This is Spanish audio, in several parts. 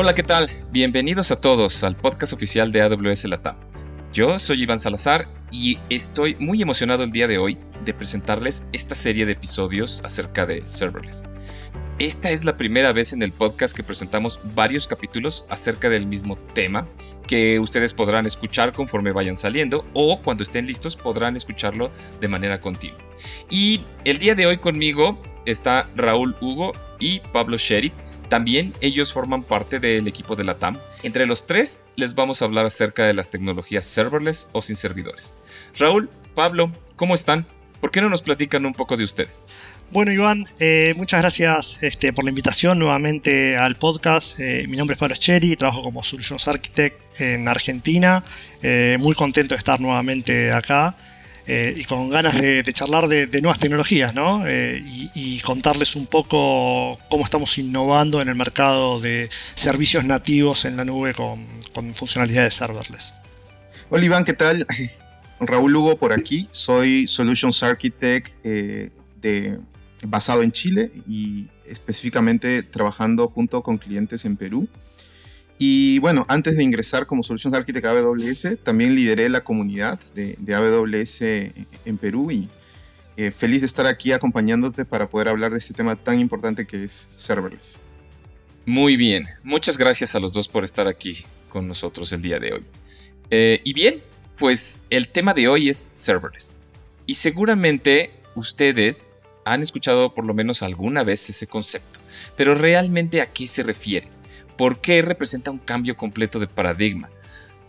Hola, ¿qué tal? Bienvenidos a todos al podcast oficial de AWS Latam. Yo soy Iván Salazar y estoy muy emocionado el día de hoy de presentarles esta serie de episodios acerca de serverless. Esta es la primera vez en el podcast que presentamos varios capítulos acerca del mismo tema que ustedes podrán escuchar conforme vayan saliendo o cuando estén listos podrán escucharlo de manera continua. Y el día de hoy conmigo está Raúl Hugo y Pablo Sherry. También ellos forman parte del equipo de la TAM. Entre los tres les vamos a hablar acerca de las tecnologías serverless o sin servidores. Raúl, Pablo, ¿cómo están? ¿Por qué no nos platican un poco de ustedes? Bueno, Iván, eh, muchas gracias este, por la invitación nuevamente al podcast. Eh, mi nombre es Pablo Cherry, trabajo como Solutions Architect en Argentina. Eh, muy contento de estar nuevamente acá y con ganas de, charlar de, nuevas tecnologías ¿no? Y, contarles un poco cómo estamos innovando en el mercado de servicios nativos en la nube con, funcionalidades serverless. Hola Iván, ¿qué tal? Raúl Hugo por aquí, soy Solutions Architect de basado en Chile y específicamente trabajando junto con clientes en Perú. Y bueno, antes de ingresar como Solutions Architect AWS, también lideré la comunidad de, de AWS en Perú y eh, feliz de estar aquí acompañándote para poder hablar de este tema tan importante que es serverless. Muy bien, muchas gracias a los dos por estar aquí con nosotros el día de hoy. Eh, y bien, pues el tema de hoy es serverless. Y seguramente ustedes han escuchado por lo menos alguna vez ese concepto, pero realmente a qué se refiere, por qué representa un cambio completo de paradigma.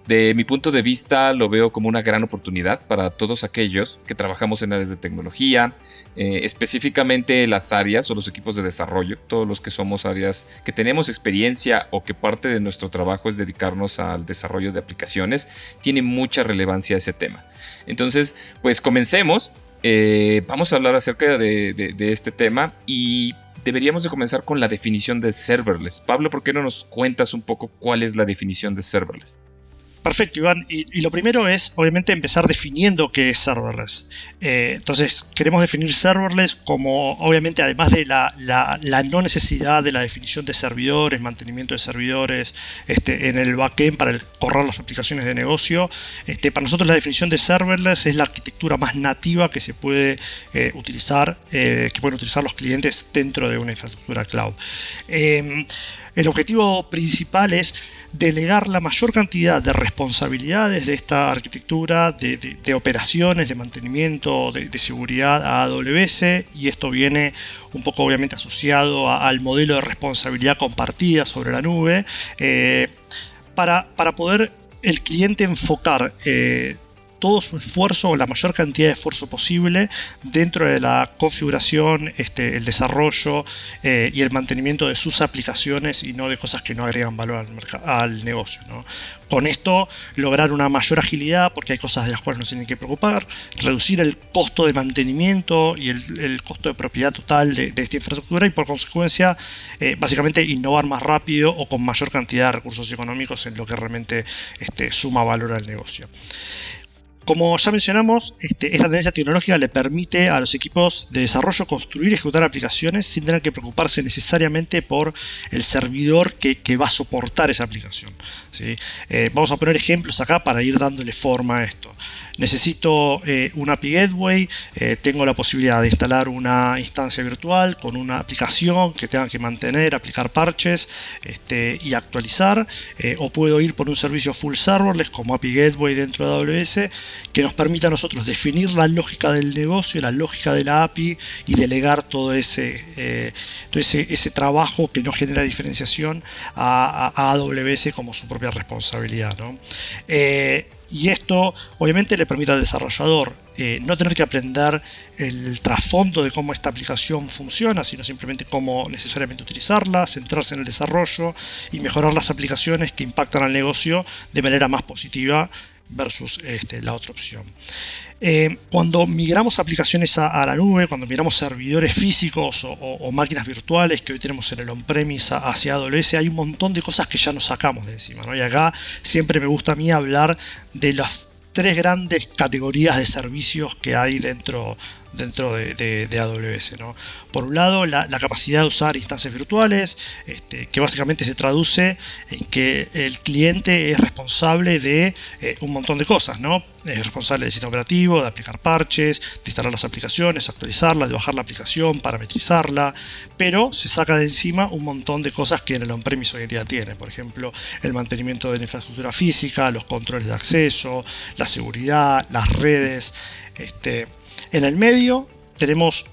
De mi punto de vista lo veo como una gran oportunidad para todos aquellos que trabajamos en áreas de tecnología, eh, específicamente las áreas o los equipos de desarrollo, todos los que somos áreas que tenemos experiencia o que parte de nuestro trabajo es dedicarnos al desarrollo de aplicaciones, tiene mucha relevancia ese tema. Entonces, pues comencemos. Eh, vamos a hablar acerca de, este tema y deberíamos de comenzar con la definición de serverless. Pablo, ¿por qué no nos cuentas un poco cuál es la definición de serverless? Perfecto, Iván. Y, lo primero es, obviamente, empezar definiendo qué es serverless. Eh, entonces, queremos definir serverless como, obviamente, además de la, no necesidad de la definición de servidores, mantenimiento de servidores este, en el backend para correr las aplicaciones de negocio. Este, para nosotros la definición de serverless es la arquitectura más nativa que se puede eh, utilizar, eh, que pueden utilizar los clientes dentro de una infraestructura cloud. El objetivo principal es delegar la mayor cantidad de responsabilidades de esta arquitectura, de, operaciones, de mantenimiento, de, seguridad a AWS y esto viene un poco obviamente asociado al modelo de responsabilidad compartida sobre la nube eh, para, para, poder el cliente enfocar eh, todo su esfuerzo o la mayor cantidad de esfuerzo posible dentro de la configuración, este, el desarrollo eh, y el mantenimiento de sus aplicaciones y no de cosas que no agregan valor al, negocio. Con esto lograr una mayor agilidad porque hay cosas de las cuales no se tienen que preocupar, reducir el costo de mantenimiento y el, costo de propiedad total de, esta infraestructura y por consecuencia eh, básicamente innovar más rápido o con mayor cantidad de recursos económicos en lo que realmente este, suma valor al negocio. Como ya mencionamos, este, esta tendencia tecnológica le permite a los equipos de desarrollo construir y ejecutar aplicaciones sin tener que preocuparse necesariamente por el servidor que, va a soportar esa aplicación. Eh, vamos a poner ejemplos acá para ir dándole forma a esto. Necesito eh, un API Gateway, eh, tengo la posibilidad de instalar una instancia virtual con una aplicación que tenga que mantener, aplicar parches este, y actualizar, eh, o puedo ir por un servicio full serverless como API Gateway dentro de AWS que nos permita a nosotros definir la lógica del negocio, la lógica de la API y delegar todo ese, todo ese, trabajo que no genera diferenciación a, AWS como su propia responsabilidad. ¿no? y esto obviamente le permite al desarrollador eh, no tener que aprender el trasfondo de cómo esta aplicación funciona, sino simplemente cómo necesariamente utilizarla, centrarse en el desarrollo y mejorar las aplicaciones que impactan al negocio de manera más positiva versus este, la otra opción. Eh, cuando migramos aplicaciones a, la nube, cuando migramos servidores físicos o, máquinas virtuales que hoy tenemos en el on-premise hacia AWS, hay un montón de cosas que ya nos sacamos de encima. Y acá siempre me gusta a mí hablar de las tres grandes categorías de servicios que hay dentro dentro de, AWS. ¿no? Por un lado, la, capacidad de usar instancias virtuales, este, que básicamente se traduce en que el cliente es responsable de eh, un montón de cosas, ¿no? Es responsable del sistema operativo, de aplicar parches, de instalar las aplicaciones, actualizarla, de bajar la aplicación, parametrizarla, pero se saca de encima un montón de cosas que en el on-premise hoy en día tiene. Por ejemplo, el mantenimiento de la infraestructura física, los controles de acceso, la seguridad, las redes. Este, en el medio tenemos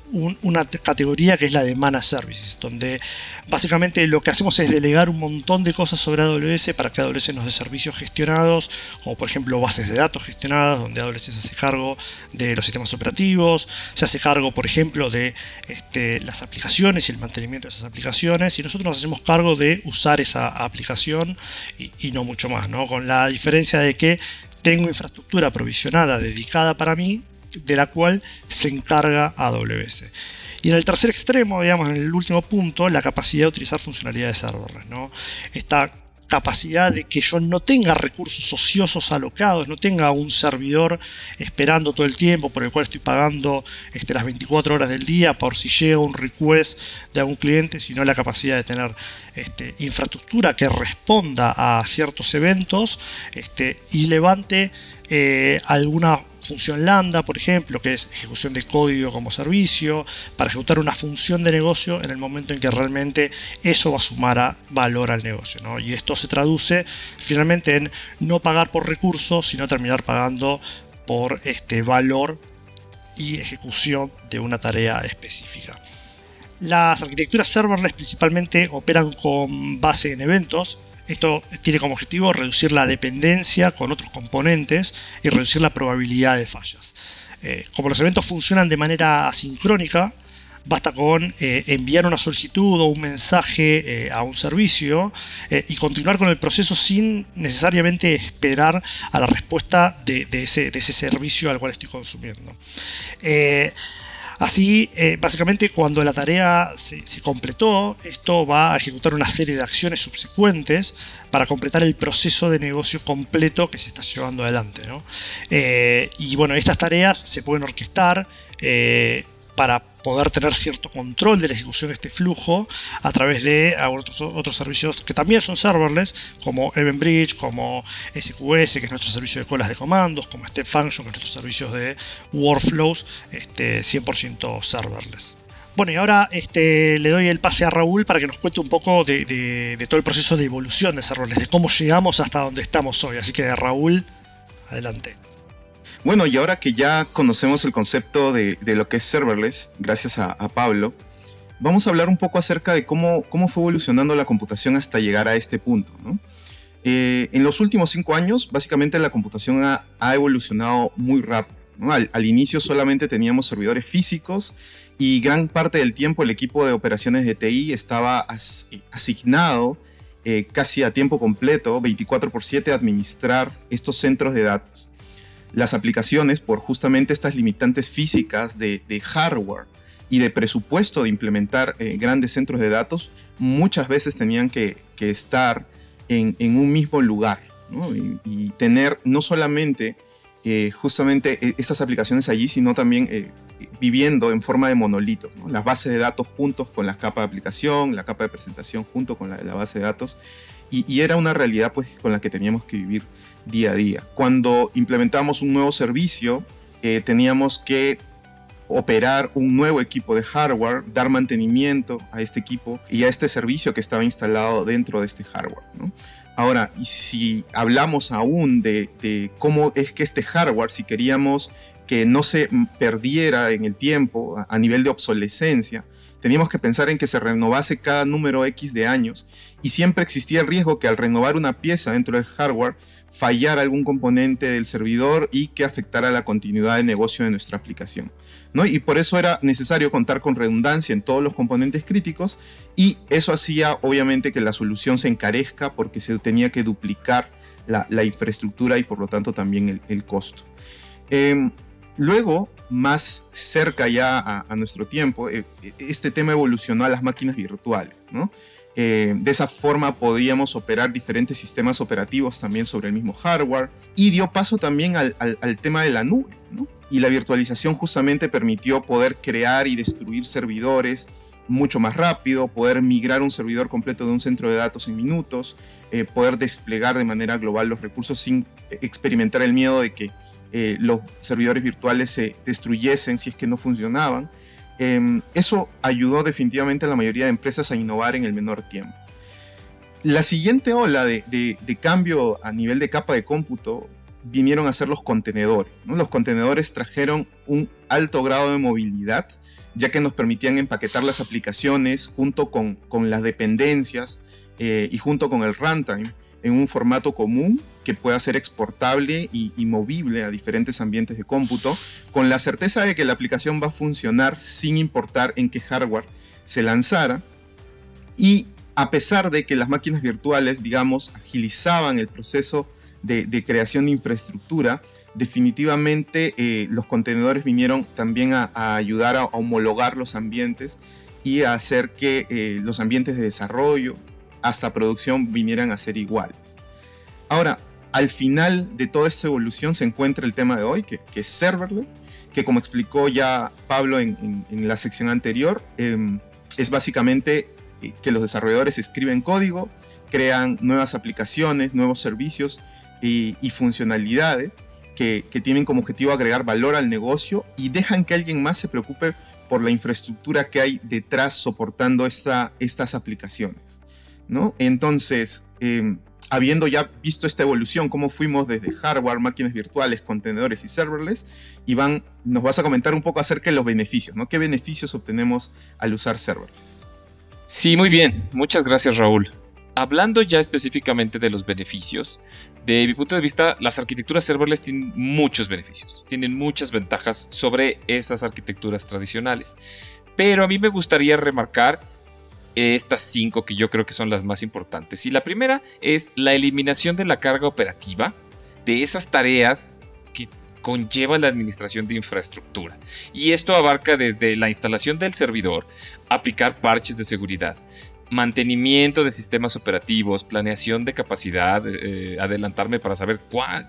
una categoría que es la de Managed Services, donde básicamente lo que hacemos es delegar un montón de cosas sobre AWS para que AWS nos dé servicios gestionados, como por ejemplo bases de datos gestionadas, donde AWS se hace cargo de los sistemas operativos, se hace cargo, por ejemplo, de este, las aplicaciones y el mantenimiento de esas aplicaciones, y nosotros nos hacemos cargo de usar esa aplicación y, y no mucho más, ¿no? con la diferencia de que tengo infraestructura provisionada dedicada para mí de la cual se encarga AWS. Y en el tercer extremo, digamos, en el último punto, la capacidad de utilizar funcionalidades serverless. ¿no? Esta capacidad de que yo no tenga recursos ociosos alocados, no tenga un servidor esperando todo el tiempo por el cual estoy pagando este, las 24 horas del día por si llega un request de algún cliente, sino la capacidad de tener este, infraestructura que responda a ciertos eventos este, y levante eh, alguna función lambda, por ejemplo, que es ejecución de código como servicio, para ejecutar una función de negocio en el momento en que realmente eso va a sumar a valor al negocio. Y esto se traduce finalmente en no pagar por recursos, sino terminar pagando por este valor y ejecución de una tarea específica. Las arquitecturas serverless principalmente operan con base en eventos, esto tiene como objetivo reducir la dependencia con otros componentes y reducir la probabilidad de fallas. Eh, como los eventos funcionan de manera asincrónica, basta con eh, enviar una solicitud o un mensaje eh, a un servicio y continuar con el proceso sin necesariamente esperar a la respuesta de, ese, de ese, servicio al cual estoy consumiendo. Así, eh, básicamente, cuando la tarea se, completó, esto va a ejecutar una serie de acciones subsecuentes para completar el proceso de negocio completo que se está llevando adelante. Eh, y bueno, estas tareas se pueden orquestar eh, para poder tener cierto control de la ejecución de este flujo a través de otros, otros servicios que también son serverless, como Event Bridge, como SQS, que es nuestro servicio de colas de comandos, como Step Function, que es nuestro servicio de workflows, este, 100% serverless. Bueno, y ahora este, le doy el pase a Raúl para que nos cuente un poco de todo el proceso de evolución de serverless, de cómo llegamos hasta donde estamos hoy. Así que Raúl, adelante. Bueno, y ahora que ya conocemos el concepto de, lo que es serverless, gracias a, Pablo, vamos a hablar un poco acerca de cómo, cómo fue evolucionando la computación hasta llegar a este punto. Eh, en los últimos cinco años, básicamente la computación ha, evolucionado muy rápido. Al, inicio solamente teníamos servidores físicos y gran parte del tiempo el equipo de operaciones de TI estaba asignado eh, casi a tiempo completo, 24 por 7, a administrar estos centros de datos las aplicaciones por justamente estas limitantes físicas de, hardware y de presupuesto de implementar eh, grandes centros de datos, muchas veces tenían que, estar en, un mismo lugar y, tener no solamente eh, justamente e, estas aplicaciones allí, sino también eh, viviendo en forma de monolito, las bases de datos juntos con la capa de aplicación, la capa de presentación junto con la, la base de datos, y, era una realidad pues, con la que teníamos que vivir día a día. Cuando implementamos un nuevo servicio, eh, teníamos que operar un nuevo equipo de hardware, dar mantenimiento a este equipo y a este servicio que estaba instalado dentro de este hardware. Ahora, si hablamos aún de, cómo es que este hardware, si queríamos que no se perdiera en el tiempo a nivel de obsolescencia, teníamos que pensar en que se renovase cada número X de años y siempre existía el riesgo que al renovar una pieza dentro del hardware fallara algún componente del servidor y que afectara la continuidad de negocio de nuestra aplicación. ¿no? Y por eso era necesario contar con redundancia en todos los componentes críticos y eso hacía obviamente que la solución se encarezca porque se tenía que duplicar la, infraestructura y por lo tanto también el, costo. Em, luego, más cerca ya a, nuestro tiempo, eh, este tema evolucionó a las máquinas virtuales. Eh, de esa forma podíamos operar diferentes sistemas operativos también sobre el mismo hardware y dio paso también al, tema de la nube. y la virtualización justamente permitió poder crear y destruir servidores mucho más rápido, poder migrar un servidor completo de un centro de datos en minutos, eh, poder desplegar de manera global los recursos sin experimentar el miedo de que eh, los servidores virtuales se destruyesen si es que no funcionaban. Em, eso ayudó definitivamente a la mayoría de empresas a innovar en el menor tiempo. La siguiente ola de, de cambio a nivel de capa de cómputo vinieron a ser los contenedores. Los contenedores trajeron un alto grado de movilidad, ya que nos permitían empaquetar las aplicaciones junto con, con las dependencias eh, y junto con el runtime en un formato común que pueda ser exportable y, movible a diferentes ambientes de cómputo, con la certeza de que la aplicación va a funcionar sin importar en qué hardware se lanzara. Y a pesar de que las máquinas virtuales, digamos, agilizaban el proceso de, creación de infraestructura, definitivamente eh, los contenedores vinieron también a, ayudar a, homologar los ambientes y a hacer que eh, los ambientes de desarrollo hasta producción vinieran a ser iguales. Ahora, al final de toda esta evolución se encuentra el tema de hoy, que, es serverless, que como explicó ya Pablo en, la sección anterior, em, es básicamente eh, que los desarrolladores escriben código, crean nuevas aplicaciones, nuevos servicios, y, funcionalidades que, tienen como objetivo agregar valor al negocio y dejan que alguien más se preocupe por la infraestructura que hay detrás soportando esta, estas aplicaciones. ¿No? Entonces, em, habiendo ya visto esta evolución, cómo fuimos desde hardware, máquinas virtuales, contenedores y serverless, Iván, nos vas a comentar un poco acerca de los beneficios, ¿no? ¿Qué beneficios obtenemos al usar serverless? Sí, muy bien. Muchas gracias, Raúl. Hablando ya específicamente de los beneficios, de mi punto de vista, las arquitecturas serverless tienen muchos beneficios, tienen muchas ventajas sobre esas arquitecturas tradicionales. Pero a mí me gustaría remarcar estas cinco que yo creo que son las más importantes. Y la primera es la eliminación de la carga operativa de esas tareas que conlleva la administración de infraestructura. Y esto abarca desde la instalación del servidor, aplicar parches de seguridad, mantenimiento de sistemas operativos, planeación de capacidad, eh, adelantarme para saber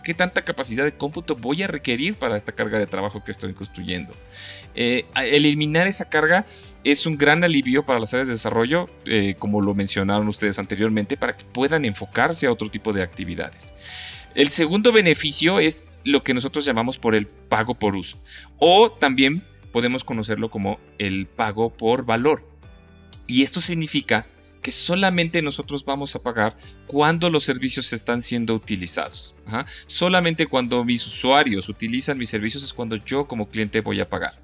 qué tanta capacidad de cómputo voy a requerir para esta carga de trabajo que estoy construyendo. Eh, eliminar esa carga es un gran alivio para las áreas de desarrollo, eh, como lo mencionaron ustedes anteriormente, para que puedan enfocarse a otro tipo de actividades. El segundo beneficio es lo que nosotros llamamos por el pago por uso, o también podemos conocerlo como el pago por valor. Y esto significa que solamente nosotros vamos a pagar cuando los servicios están siendo utilizados. Solamente cuando mis usuarios utilizan mis servicios es cuando yo como cliente voy a pagar.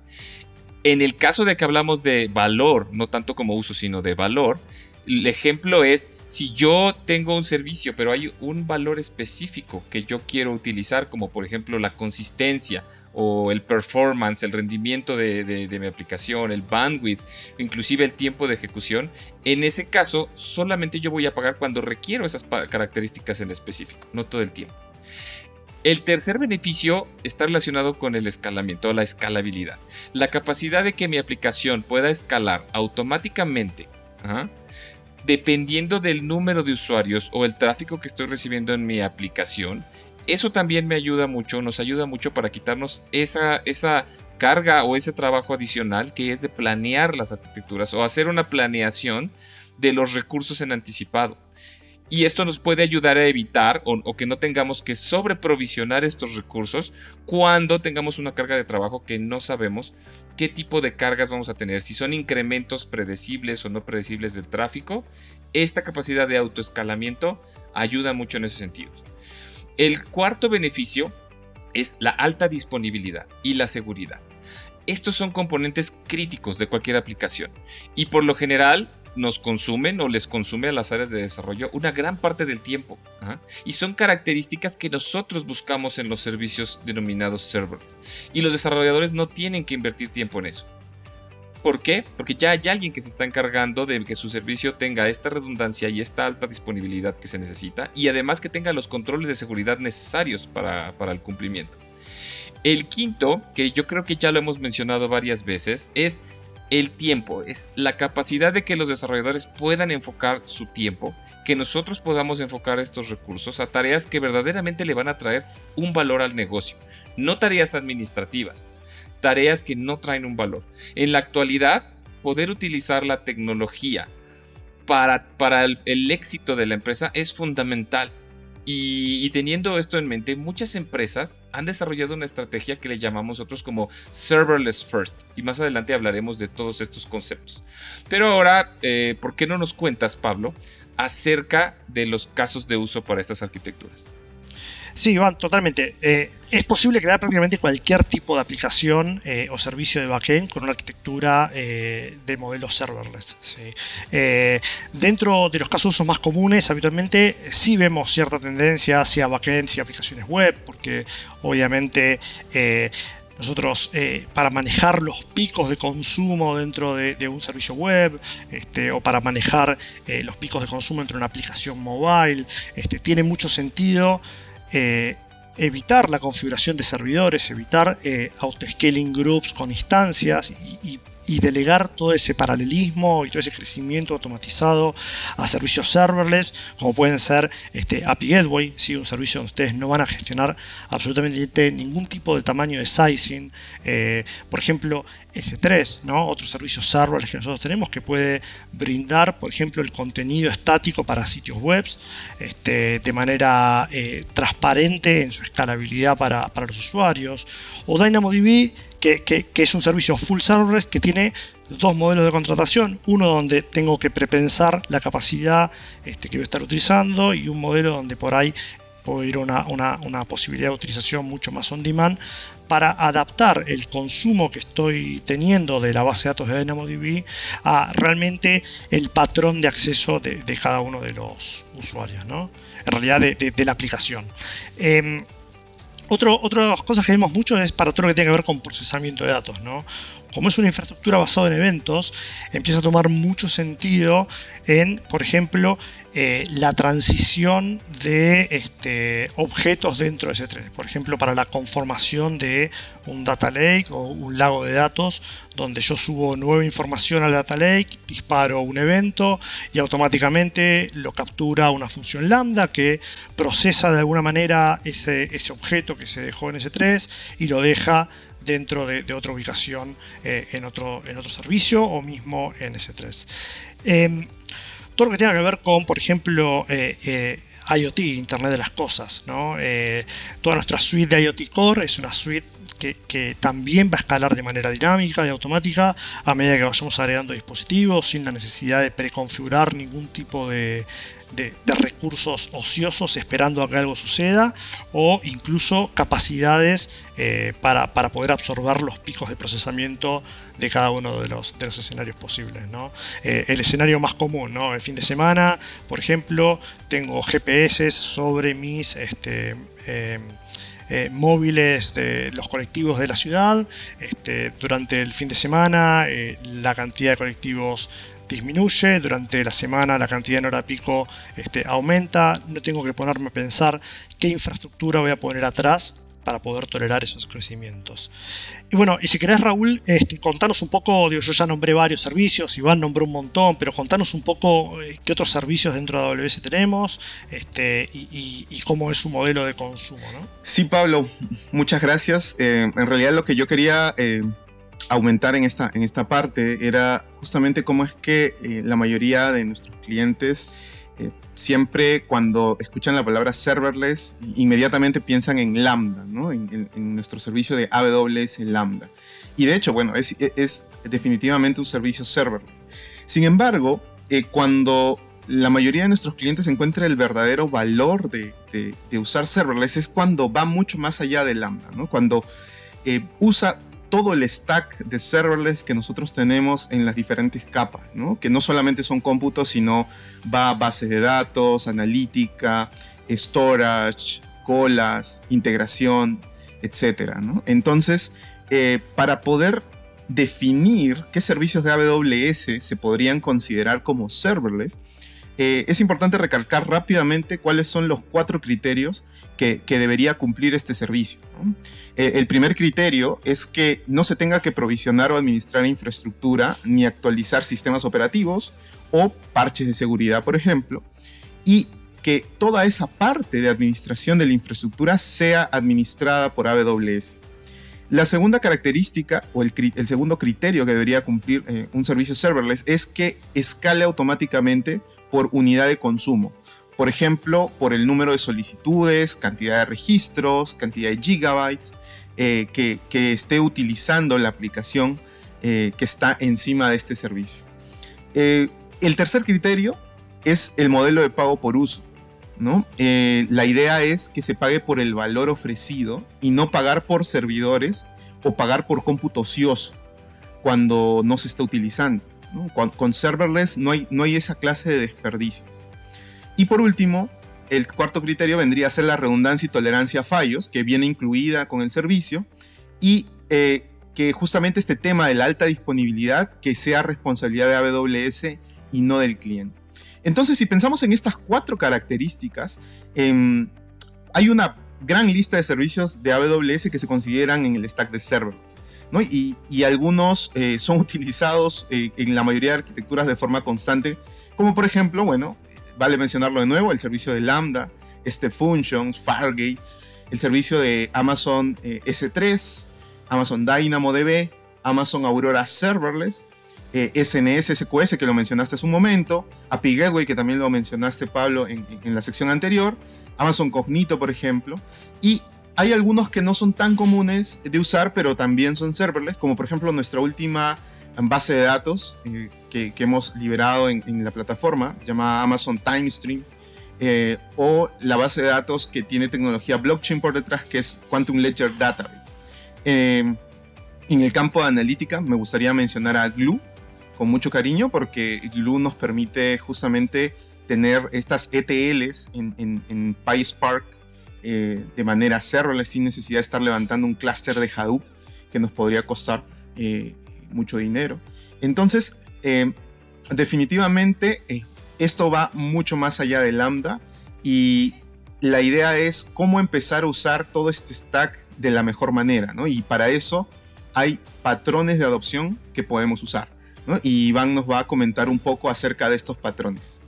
En el caso de que hablamos de valor, no tanto como uso, sino de valor, el ejemplo es si yo tengo un servicio, pero hay un valor específico que yo quiero utilizar, como por ejemplo la consistencia o el performance, el rendimiento de, mi aplicación, el bandwidth, inclusive el tiempo de ejecución, en ese caso solamente yo voy a pagar cuando requiero esas características en específico, no todo el tiempo. El tercer beneficio está relacionado con el escalamiento, la escalabilidad. La capacidad de que mi aplicación pueda escalar automáticamente dependiendo del número de usuarios o el tráfico que estoy recibiendo en mi aplicación, eso también me ayuda mucho, nos ayuda mucho para quitarnos esa, esa carga o ese trabajo adicional que es de planear las arquitecturas o hacer una planeación de los recursos en anticipado. Y esto nos puede ayudar a evitar o, que no tengamos que sobreprovisionar estos recursos cuando tengamos una carga de trabajo que no sabemos qué tipo de cargas vamos a tener, si son incrementos predecibles o no predecibles del tráfico. Esta capacidad de autoescalamiento ayuda mucho en ese sentido. El cuarto beneficio es la alta disponibilidad y la seguridad. Estos son componentes críticos de cualquier aplicación y por lo general nos consumen o les consume a las áreas de desarrollo una gran parte del tiempo. Y son características que nosotros buscamos en los servicios denominados serverless. Y los desarrolladores no tienen que invertir tiempo en eso. ¿Por qué? Porque ya hay alguien que se está encargando de que su servicio tenga esta redundancia y esta alta disponibilidad que se necesita y además que tenga los controles de seguridad necesarios para, para el cumplimiento. El quinto, que yo creo que ya lo hemos mencionado varias veces, es el tiempo, es la capacidad de que los desarrolladores puedan enfocar su tiempo, que nosotros podamos enfocar estos recursos a tareas que verdaderamente le van a traer un valor al negocio, no tareas administrativas, tareas que no traen un valor. En la actualidad, poder utilizar la tecnología para, para el, el éxito de la empresa es fundamental. Y, teniendo esto en mente, muchas empresas han desarrollado una estrategia que le llamamos nosotros como serverless first. Y más adelante hablaremos de todos estos conceptos. Pero ahora, eh, ¿por qué no nos cuentas, Pablo, acerca de los casos de uso para estas arquitecturas? Sí, Iván, totalmente. Eh, es posible crear prácticamente cualquier tipo de aplicación eh, o servicio de backend con una arquitectura eh, de modelos serverless. dentro de los casos más comunes, habitualmente sí vemos cierta tendencia hacia backends y aplicaciones web, porque obviamente nosotros para manejar los picos de consumo dentro de, un servicio web este, o para manejar los picos de consumo dentro de una aplicación mobile, este, tiene mucho sentido eh, evitar la configuración de servidores, evitar eh, auto-scaling groups con instancias y, y delegar todo ese paralelismo y todo ese crecimiento automatizado a servicios serverless, como pueden ser este, API Gateway, ¿sí? un servicio donde ustedes no van a gestionar absolutamente ningún tipo de tamaño de sizing. Eh, por ejemplo, S3, ¿no? otro servicio serverless que nosotros tenemos que puede brindar, por ejemplo, el contenido estático para sitios web este, de manera eh, transparente en su escalabilidad para, para los usuarios. O DynamoDB que, es un servicio full serverless que tiene dos modelos de contratación, uno donde tengo que prepensar la capacidad este, que voy a estar utilizando y un modelo donde por ahí puedo ir a una, una, posibilidad de utilización mucho más on demand para adaptar el consumo que estoy teniendo de la base de datos de DynamoDB a realmente el patrón de acceso de, cada uno de los usuarios, ¿no? en realidad de, la aplicación. Em, otras cosas que vemos mucho es para todo lo que tiene que ver con procesamiento de datos, ¿no? Como es una infraestructura basada en eventos, empieza a tomar mucho sentido en, por ejemplo, eh, la transición de este, objetos dentro de S3. Por ejemplo, para la conformación de un data lake o un lago de datos, donde yo subo nueva información al data lake, disparo un evento y automáticamente lo captura una función lambda que procesa de alguna manera ese, objeto que se dejó en S3 y lo deja dentro de, otra ubicación eh, en, otro, en otro servicio o mismo en S3 todo lo que tenga que ver con, por ejemplo, eh, eh, IoT, Internet de las Cosas. ¿no? Eh, toda nuestra suite de IoT Core es una suite que, también va a escalar de manera dinámica y automática a medida que vayamos agregando dispositivos sin la necesidad de preconfigurar ningún tipo de, de, recursos ociosos esperando a que algo suceda o incluso capacidades eh, para, poder absorber los picos de procesamiento de cada uno de los, de los escenarios posibles. Eh, el escenario más común, ¿no? el fin de semana, por ejemplo, tengo GPS sobre mis este, eh, móviles de los colectivos de la ciudad. Este, durante el fin de semana, la cantidad de colectivos disminuye, durante la semana la cantidad en hora pico este, aumenta, no tengo que ponerme a pensar qué infraestructura voy a poner atrás para poder tolerar esos crecimientos. Y bueno, y si querés Raúl, este, contanos un poco, yo ya nombré varios servicios, Iván nombró un montón, pero contanos un poco eh, qué otros servicios dentro de AWS tenemos este, y, cómo es su modelo de consumo. ¿no? Sí, Pablo, muchas gracias. Eh, en realidad lo que yo quería eh, aumentar en esta, en esta parte era justamente cómo es que eh, la mayoría de nuestros clientes eh, siempre cuando escuchan la palabra serverless inmediatamente piensan en Lambda, ¿no? en, nuestro servicio de AWS Lambda. Y de hecho, bueno, es, definitivamente un servicio serverless. Sin embargo, eh, cuando la mayoría de nuestros clientes encuentra el verdadero valor de, de, usar serverless es cuando va mucho más allá de Lambda, ¿no? cuando usa todo el stack de serverless que nosotros tenemos en las diferentes capas, ¿no? que no solamente son cómputos, sino va a base de datos, analítica, storage, colas, integración, etc. Entonces, eh, para poder definir qué servicios de AWS se podrían considerar como serverless, eh, es importante recalcar rápidamente cuáles son los cuatro criterios que, debería cumplir este servicio. Eh, el primer criterio es que no se tenga que provisionar o administrar infraestructura ni actualizar sistemas operativos o parches de seguridad, por ejemplo, y que toda esa parte de administración de la infraestructura sea administrada por AWS. La segunda característica o el, segundo criterio que debería cumplir eh, un servicio serverless es que escale automáticamente por unidad de consumo. Por ejemplo, por el número de solicitudes, cantidad de registros, cantidad de gigabytes eh, que, esté utilizando la aplicación eh, que está encima de este servicio. el tercer criterio es el modelo de pago por uso. ¿No? Eh, la idea es que se pague por el valor ofrecido y no pagar por servidores o pagar por cómputo ocioso cuando no se está utilizando. Con, serverless no hay, esa clase de desperdicio. Y por último, el cuarto criterio vendría a ser la redundancia y tolerancia a fallos, que viene incluida con el servicio, y eh, que justamente este tema de la alta disponibilidad que sea responsabilidad de AWS y no del cliente. Entonces, si pensamos en estas cuatro características, em, hay una gran lista de servicios de AWS que se consideran en el stack de serverless. Y, algunos eh, son utilizados eh, en la mayoría de arquitecturas de forma constante, como por ejemplo, bueno, vale mencionarlo de nuevo, el servicio de Lambda, este Functions, Fargate, el servicio de Amazon S3, Amazon DynamoDB, Amazon Aurora Serverless, SNS eh, SQS, que lo mencionaste hace un momento, API Gateway, que también lo mencionaste, Pablo, en, la sección anterior, Amazon Cognito, por ejemplo, y hay algunos que no son tan comunes de usar, pero también son serverless, como por ejemplo nuestra última base de datos eh, que, hemos liberado en, la plataforma, llamada Amazon TimeStream, eh, o la base de datos que tiene tecnología blockchain por detrás, que es Quantum Ledger Database. en el campo de analítica me gustaría mencionar a Glue, con mucho cariño porque Glue nos permite justamente tener estas ETLs en, en, PySpark eh, de manera serverless sin necesidad de estar levantando un clúster de Hadoop que nos podría costar eh, mucho dinero. Entonces, eh, definitivamente esto va mucho más allá de Lambda y la idea es cómo empezar a usar todo este stack de la mejor manera, ¿no? Y para eso hay patrones de adopción que podemos usar. Y Iván nos va a comentar un poco acerca de estos patrones.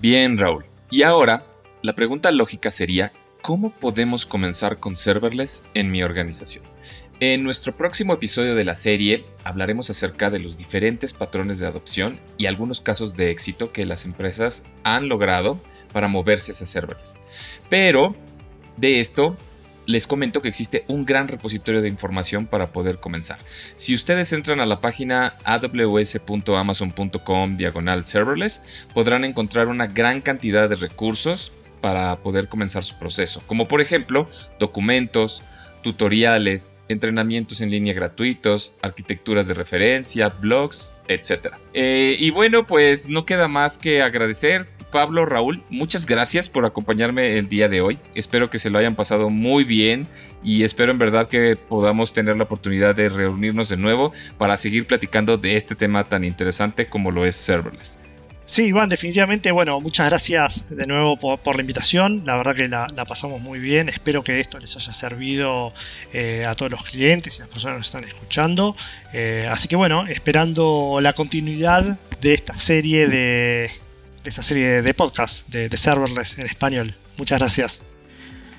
Bien, Raúl. Y ahora, la pregunta lógica sería, ¿cómo podemos comenzar con serverless en mi organización? En nuestro próximo episodio de la serie hablaremos acerca de los diferentes patrones de adopción y algunos casos de éxito que las empresas han logrado para moverse hacia serverless. Pero de esto les comento que existe un gran repositorio de información para poder comenzar. Si ustedes entran a la página aws.amazon.com diagonal serverless, podrán encontrar una gran cantidad de recursos para poder comenzar su proceso, como por ejemplo documentos, tutoriales, entrenamientos en línea gratuitos, arquitecturas de referencia, blogs, etc. Eh, y bueno, pues no queda más que agradecer Pablo, Raúl, muchas gracias por acompañarme el día de hoy. Espero que se lo hayan pasado muy bien y espero en verdad que podamos tener la oportunidad de reunirnos de nuevo para seguir platicando de este tema tan interesante como lo es serverless. Sí, Iván, definitivamente, bueno, muchas gracias de nuevo por, la invitación. La verdad que la, pasamos muy bien. Espero que esto les haya servido eh, a todos los clientes y las personas que nos están escuchando. Eh, así que bueno, esperando la continuidad de esta serie de, esta serie de podcast de, serverless en español. Muchas gracias.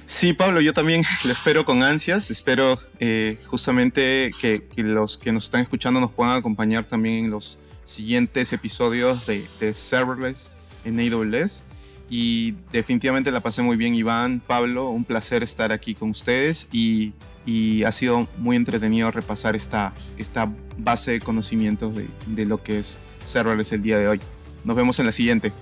Sí, Pablo, yo también lo espero con ansias. Espero eh, justamente que, los que nos están escuchando nos puedan acompañar también en los siguientes episodios de, Serverless en AWS. Y definitivamente la pasé muy bien, Iván, Pablo. Un placer estar aquí con ustedes y, ha sido muy entretenido repasar esta, esta base de conocimientos de, de lo que es Serverless el día de hoy. Nos vemos en la siguiente.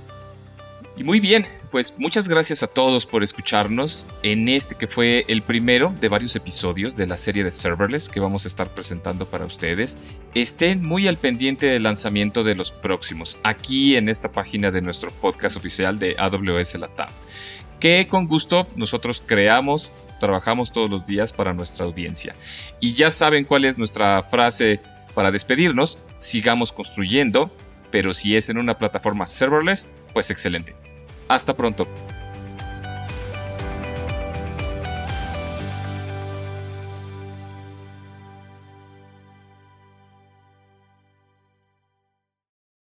Y muy bien, pues muchas gracias a todos por escucharnos en este que fue el primero de varios episodios de la serie de Serverless que vamos a estar presentando para ustedes. Estén muy al pendiente del lanzamiento de los próximos aquí en esta página de nuestro podcast oficial de AWS Latam, que con gusto nosotros creamos, trabajamos todos los días para nuestra audiencia. Y ya saben cuál es nuestra frase para despedirnos, sigamos construyendo pero si es en una plataforma serverless, Pues excelente. Hasta pronto.